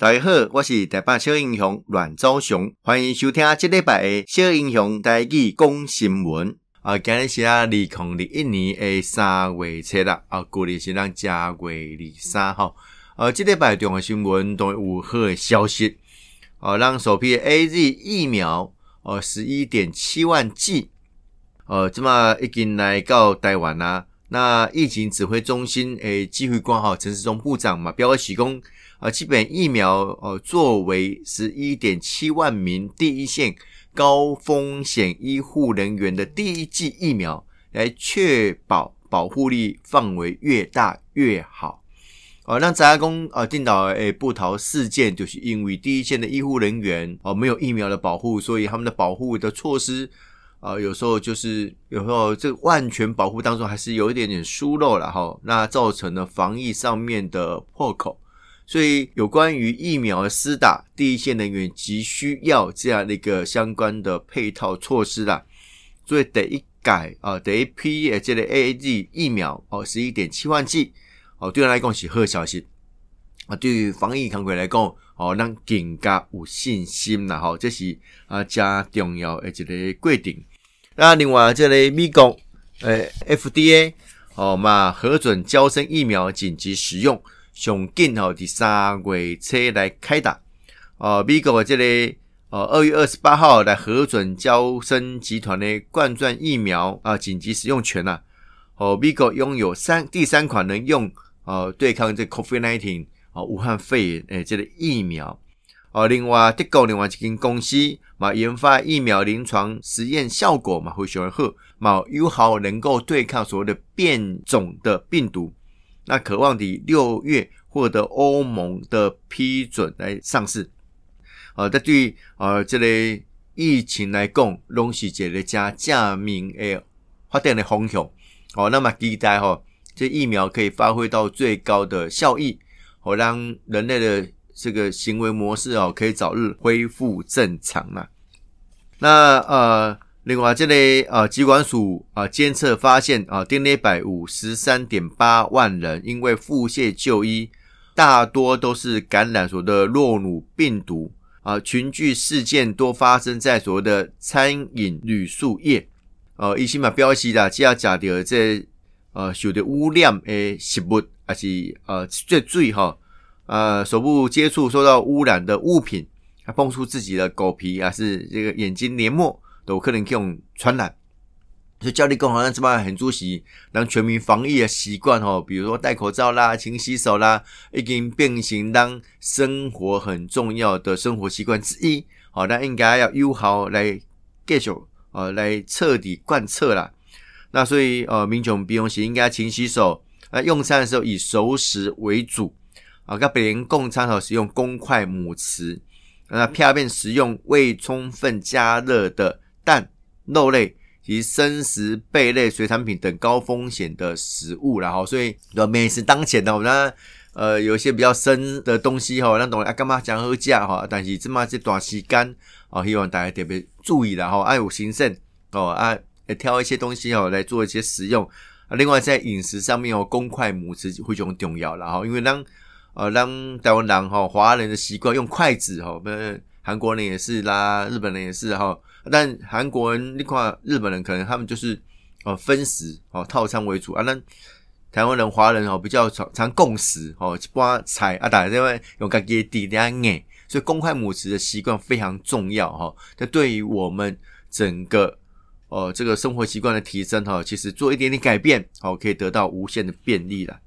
大家好，我是台北小英雄阮昭雄，欢迎收听这礼拜的小英雄台语讲新闻。啊，今日是啊，二零二一年的三月七啦，啊，过年是咱正月二三号。啊，这礼拜重要新闻都有好的消息。哦，让首批 AZ 疫苗，哦，十一点七万剂，呃，这么已经来到台湾啦。那疫情指挥中心诶，指挥官哈陈时中部长嘛，表示讲。啊，基本疫苗呃，作为十一点七万名第一线高风险医护人员的第一剂疫苗，来确保保护力范围越大越好。哦，那杂工啊，定岛诶，部桃事件就是因为第一线的医护人员哦，没有疫苗的保护，所以他们的保护的措施啊，有时候就是有时候这个万全保护当中还是有一点点疏漏了哈，那造成了防疫上面的破口。所以，有关于疫苗的施打，第一线人员急需要这样的一个相关的配套措施啦。所以，得一改啊，得一批，这类 AZ 疫苗哦，十一点七万剂哦，对人来讲是好消息啊。对于防疫工作来讲哦，让更加有信心啦。哈，这是啊加重要的一个规定。那另外，这里美国诶 FDA 哦嘛核准娇生疫苗紧急使用。上紧吼，第三月车来开打。哦，美国这个呃二月二十八号来核准娇生集团的冠状疫苗啊紧急使用权呐。哦，美国拥有三第三款能用呃对抗这 COVID-19 啊武汉肺炎诶这个疫苗。哦，另外德国另外一间公司嘛研发疫苗临床实验效果嘛非常的好，嘛有好能够对抗所谓的变种的病毒。那渴望的六月获得欧盟的批准来上市，呃，但对呃这类疫情来讲，拢是一个加加明诶发展的方向。哦，那么期待哈，这疫苗可以发挥到最高的效益，好让人类的这个行为模式哦，可以早日恢复正常了。那呃。另外，这类呃，疾管署啊监测发现啊，丁内百五十三点八万人因为腹泻就医，大多都是感染所谓的诺鲁病毒啊，群聚事件多发生在所谓的餐饮旅宿业。呃，医生嘛表示啦，只要食到这呃受到污染的食物，还是呃最最哈呃手部接触受到污染的物品，还碰触自己的狗皮，还是这个眼睛黏膜。都可能这种传染，所以教你讲好像这么很注意，让全民防疫的习惯哦，比如说戴口罩啦、勤洗手啦，已经变成当生活很重要的生活习惯之一。好，那应该要有效来继续呃来彻底贯彻啦。那所以呃，民众不用洗，应该勤洗手。那用餐的时候以熟食为主啊，跟别人共餐后使用公筷母匙。那片面食用未充分加热的。蛋、肉类及生食、贝类、水产品等高风险的食物，然后所以美食当前的我们呃有一些比较生的东西哈，那懂啊干嘛讲好价哈？但是这么这段时间哦，希望大家特别注意然后爱有谨慎哦啊，挑一些东西哦来做一些食用。另外在饮食上面哦，公筷母匙非常重要然后因为当呃当台湾人哈华人的习惯用筷子哈，们韩国人也是啦，日本人也是哈。但韩国人你看日本人可能他们就是哦分食哦套餐为主啊，那台湾人华人哦比较常常共食哦，一般菜啊，大家因为用自己的点点，所以公筷母匙的习惯非常重要哈。这对于我们整个哦这个生活习惯的提升哈，其实做一点点改变哦，可以得到无限的便利了。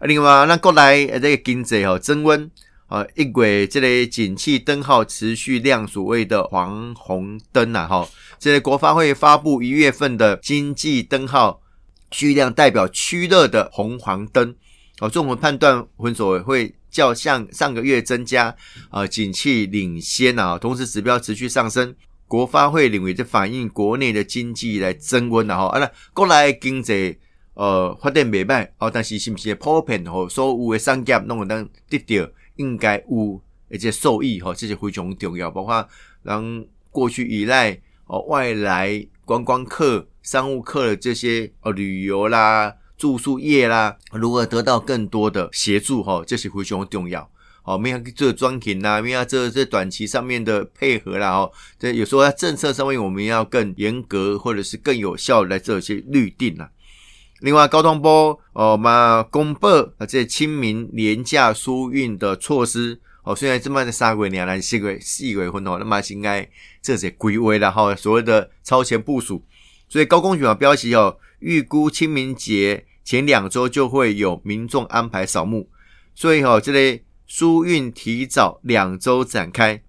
啊，另外那过来这个经济哦增温。呃，一轨这类景气灯号持续亮，所谓的黄红灯呐，哈，这类国发会发布一月份的经济灯号续亮，代表趋热的红黄灯。哦，综合判断，分所会较像上个月增加，啊，景气领先啊，同时指标持续上升。国发会认为这反映国内的经济来增温了哈。啊，那过来经济呃发展未歹哦，但是是不是普遍和所有的商家拢有当得到？应该有一些受益哈，这是非常重要。包括让过去依赖哦外来观光客、商务客的这些哦旅游啦、住宿业啦，如何得到更多的协助哈，这是非常重要哦，没有去做专勤呐，没有这这短期上面的配合啦，哦，这有时候在政策上面我们要更严格或者是更有效来做一些律定啦。另外，交通部哦嘛公布啊，这清明廉价疏运的措施哦，虽然这么的三个月，还是四个月四月份哦，那么应该这些归位了哈，所谓的超前部署。所以高公局啊标题哦，预估清明节前两周就会有民众安排扫墓，所以哦，这类疏运提早两周展开。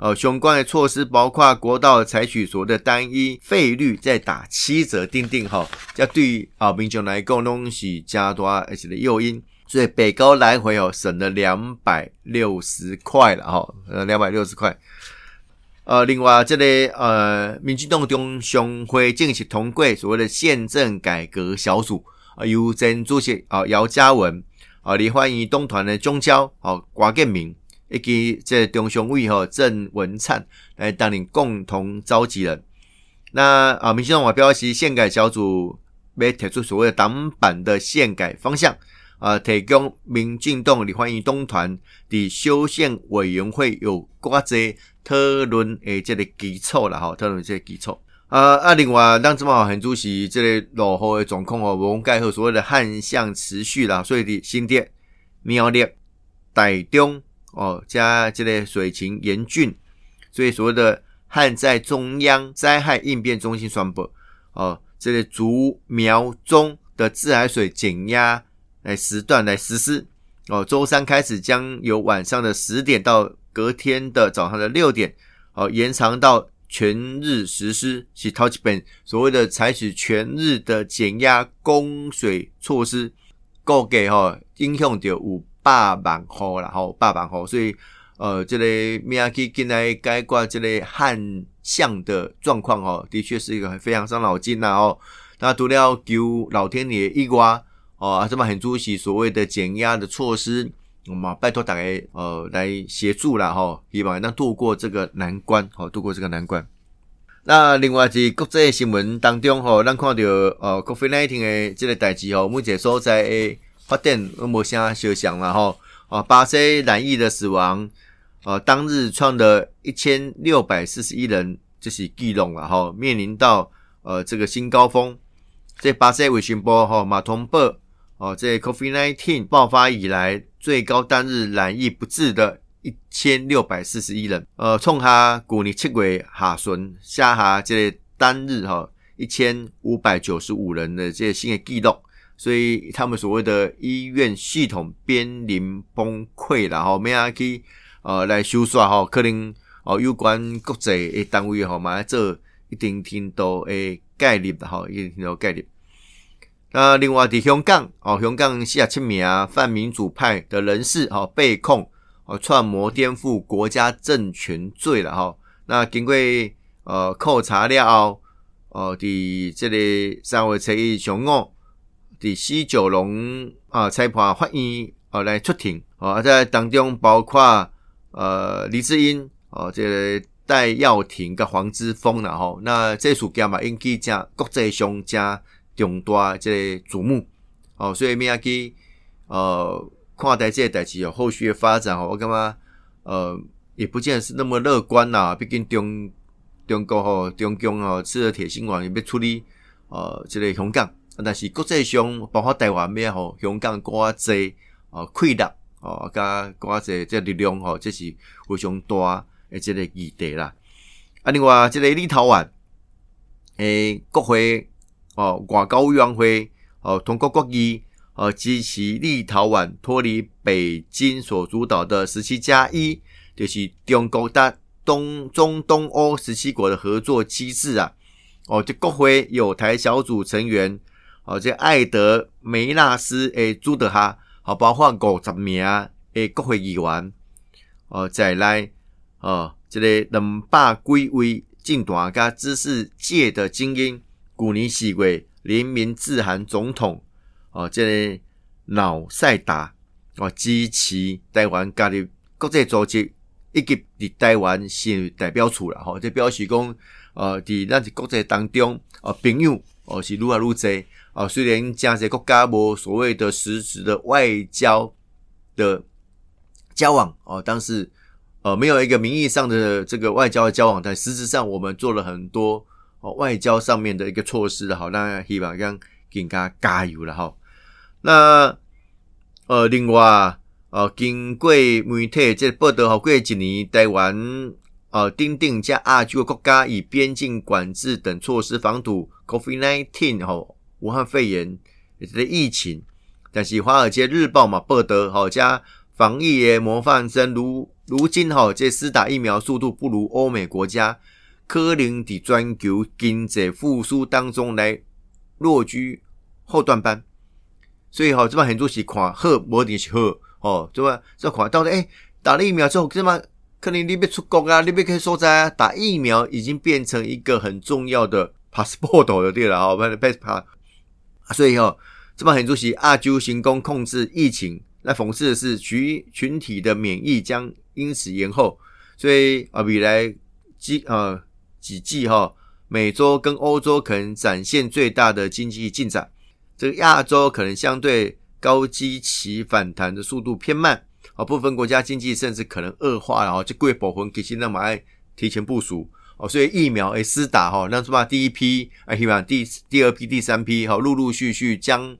呃，相关的措施包括国道采取所谓的单一费率，再打七折定定哈，这对于啊民众来讲拢是加多而且的诱因，所以北高来回哦省了两百六十块了哈，呃两百六十块。呃，另外这里、个、呃，民进党中常会进行通过所谓的宪政改革小组啊，由前主席啊姚嘉文啊，李焕仪东团的中交啊郭建明。以及这中常委吼郑文灿来担任共同召集人。那啊，民进党表示，宪改小组要提出所谓的党版的宪改方向啊，提供民进党立法院党团的修宪委员会有挂在讨论的这个基础了哈，讨论这个基础啊啊。另外，让这么好很主席这个落后的状况哦，无盖好所谓的旱象持续啦，所以的新店苗栗台中。哦，加这类水情严峻，所以所谓的旱灾中央灾害应变中心宣布，哦，这类竹苗中的自来水减压来时段来实施。哦，周三开始将由晚上的十点到隔天的早上的六点，哦，延长到全日实施。是头一遍所谓的采取全日的减压供水措施，估计哈影响到有。八万户啦，吼，八万户，所以呃，这个明去进来解决这个旱象的状况哦，的确是一个非常伤脑筋呐哦。那除了求老天爷一瓜哦，这么很注意所谓的减压的措施，我们拜托大家呃来协助啦吼，希望能度过这个难关，好度过这个难关。那另外是国际新闻当中吼，咱看到呃，COVID-19 的这个代志吼，目前所在诶。发电都没啥休想了哈，啊，巴西染疫的死亡，呃，当日创了一千六百四十一人，这是记录了哈，面临到呃这个新高峰。这巴西卫星波哈马通报哦，这 COVID-19 爆发以来最高单日染疫不治的一千六百四十一人，呃，冲下去年七月下旬下下这个单日哈一千五百九十五人的这个新的记录。所以他们所谓的医院系统濒临崩溃了哈，没阿去呃来修缮哈，可能哦有关国际诶单位哈，马上做一定程度诶概念的哈，一定程度概念。那另外在香港哦，香港四十七名泛民主派的人士哈被控哦串谋颠覆国家政权罪了哈。那经过呃扣查了后哦，伫这里三月七日上午。第西九龙啊，裁判法院啊来出庭啊，在当中包括呃黎智英哦，这个戴耀廷跟黄之锋啦吼，那这事件嘛引起加国际上加重大这个瞩目哦，所以明仔去呃看待这个代志有后续的发展哦，我感觉呃也不见得是那么乐观呐，毕竟中中国吼中共吼吃了铁心丸也要处理呃这个香港。但是国际上，包括台湾咩吼，香港国啊济哦，溃烂哦，加国啊济即力量吼，这是非常大诶，这个议题啦。啊，另外即个立陶宛诶，国会哦，外交委员会哦，通过决议哦，支持立陶宛脱离北京所主导的十七加一，就是中国大东中东欧十七国的合作机制啊。哦，这国会有台小组成员。哦，这艾德梅纳斯诶，朱德哈，好，包括五十名诶国会议员，哦，再来哦，这个两百几位政坛加知识界的精英，去年四月联名致函总统，哦，这个瑙塞达，哦，支持台湾加入国际组织，以及伫台湾设代表处了，吼，这表示讲，呃，伫咱国际当中，哦，朋友，哦，是愈来愈侪。啊，虽然加些国家无所谓的实质的外交的交往哦，但是呃没有一个名义上的这个外交的交往，但实质上我们做了很多哦外交上面的一个措施的，好，那希望让更加加油了哈。那呃，另外呃，经过媒体这报道，好过一年台湾呃订定加亚洲国家以边境管制等措施防堵 COVID-19 哈武汉肺炎的疫情，但是华尔街日报嘛报道好加。防疫的模范生，如如今吼，这施打疫苗速度不如欧美国家，可能在全球经济复苏当中来落居后段班。所以吼，这帮很多是看好，无一定是好哦，对吧？这看到底，诶，打了疫苗之后，这么可能你别出国啊，你别去所在啊，打疫苗已经变成一个很重要的 passport 的对了啊，不是 passport。所以吼，这帮很多是亚洲成功控制疫情。那讽刺的是，群群体的免疫将因此延后，所以啊，未来几呃几季哈，美洲跟欧洲可能展现最大的经济进展，这个亚洲可能相对高基期反弹的速度偏慢啊，部分国家经济甚至可能恶化，然后就贵保魂，给现那么爱提前部署哦，所以疫苗诶施打哈，那什么第一批啊，希望第第二批、第三批哈，陆陆续续将。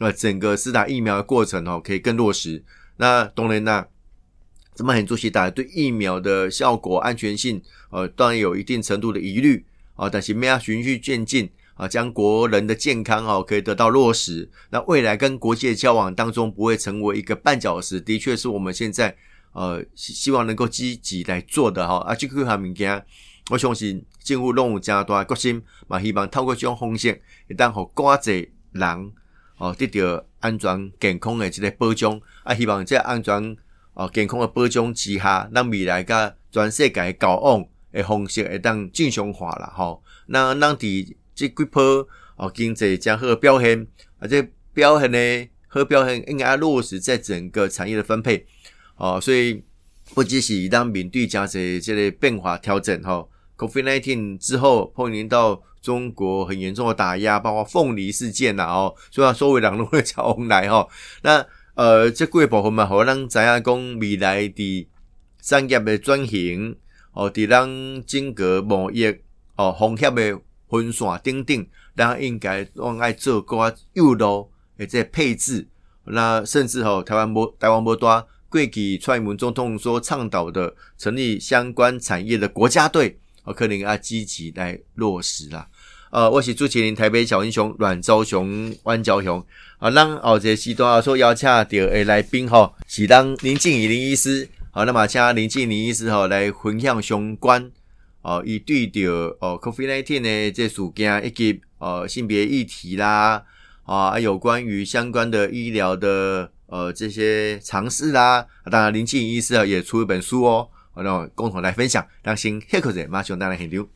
那整个施打疫苗的过程哦，可以更落实。那当然啦，这么很多些大家对疫苗的效果、安全性，呃，当然有一定程度的疑虑啊。但是我们要循序渐进啊，将国人的健康哦可以得到落实。那未来跟国际的交往当中不会成为一个绊脚石，的确是我们现在呃希望能够积极来做的哈。啊，这个物件，我相信政府拢有加大决心，嘛希望透过这种方式，一旦和国际人。哦，得到安全健康的一个保障啊！希望这安全哦健康的保障之下，咱未来甲全世界交往的方式会当正常化啦。吼，那咱伫即几波哦经济将好的表现，啊，这表现呢好表现应该要落实在整个产业的分配哦。所以不只是当面对加这这个变化调整吼，COVID-19 之后碰临到。中国很严重的打压，包括凤梨事件呐，哦，所以说所谓两路的桥红来哈，那呃，这贵部分嘛，好让咱亚讲未来的产业的转型，哦，的让整个贸易哦，风险的分散等等，咱应该往爱做个诱导，诶，这配置，那甚至吼台湾无台湾无多，过去蔡英文总统所倡导的成立相关产业的国家队。我可能要积极来落实啦。呃，我是主持人台北小英雄阮昭雄、阮昭雄。啊，咱后这时段说邀请到诶来宾吼，是当林静仪林医师。好，那么请林静仪林医师吼来分享相关哦，伊对着哦 COVID-19 的这事件以及呃性别议题啦，啊，有关于相关的医疗的呃这些尝试啦。当然，林静仪医师啊也出一本书哦。那共同来分享，让新黑客者马上带来很牛。